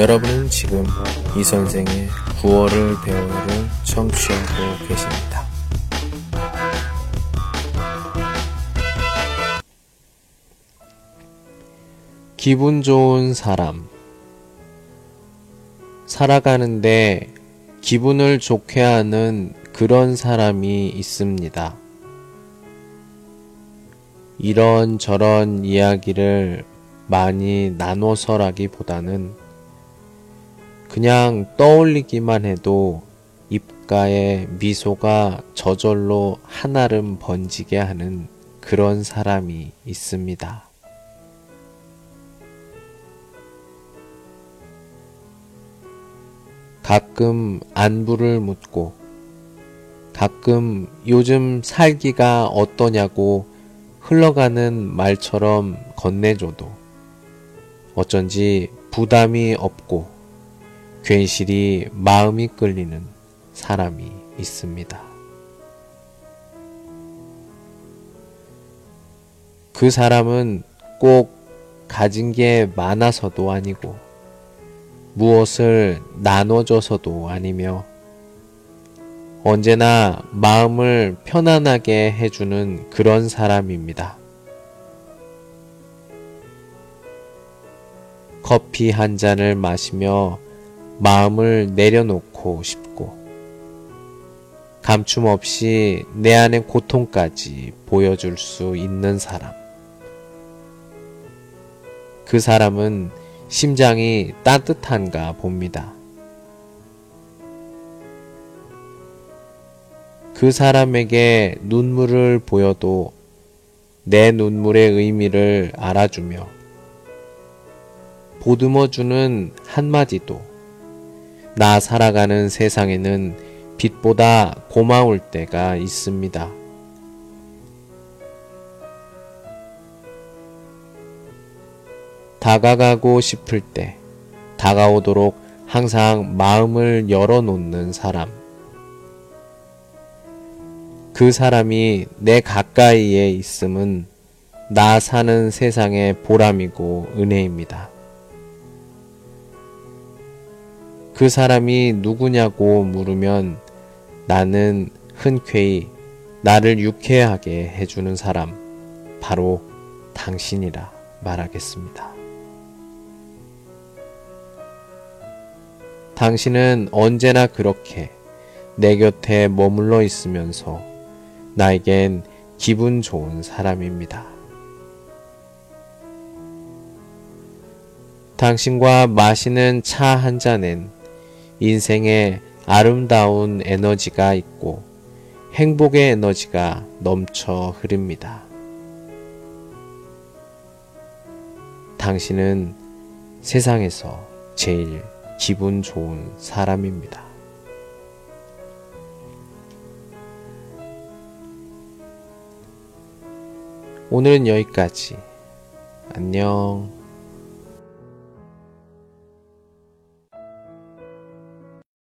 여러분은 지금 이 선생의 9월을 배우를 청취하고 계십니다. 기분 좋은 사람. 살아가는데 기분을 좋게 하는 그런 사람이 있습니다. 이런저런 이야기를 많이 나눠서라기보다는 그냥 떠올리기만 해도 입가에 미소가 저절로 한아름 번지게 하는 그런 사람이 있습니다. 가끔 안부를 묻고 가끔 요즘 살기가 어떠냐고 흘러가는 말처럼 건네줘도 어쩐지 부담이 없고 괜시리 마음이 끌리는 사람이 있습니다. 그 사람은 꼭 가진 게 많아서도 아니고 무엇을 나눠줘서도 아니며 언제나 마음을 편안하게 해주는 그런 사람입니다. 커피 한 잔을 마시며 마음을 내려놓고 싶고 감춤 없이 내 안의 고통까지 보여줄 수 있는 사람. 그 사람은 심장이 따뜻한가 봅니다. 그 사람에게 눈물을 보여도 내 눈물의 의미를 알아주며 보듬어주는 한마디도 나 살아가는 세상에는 빛보다 고마울 때가 있습니다. 다가가고 싶을 때 다가오도록 항상 마음을 열어놓는 사람. 그 사람이 내 가까이에 있음은 나 사는 세상의 보람이고 은혜입니다. 그 사람이 누구냐고 물으면 나는 흔쾌히 나를 유쾌하게 해주는 사람, 바로 당신이라 말하겠습니다. 당신은 언제나 그렇게 내 곁에 머물러 있으면서 나에겐 기분 좋은 사람입니다. 당신과 마시는 차 한 잔엔 인생에 아름다운 에너지가 있고 행복의 에너지가 넘쳐 흐릅니다. 당신은 세상에서 제일 기분 좋은 사람입니다. 오늘은 여기까지. 안녕.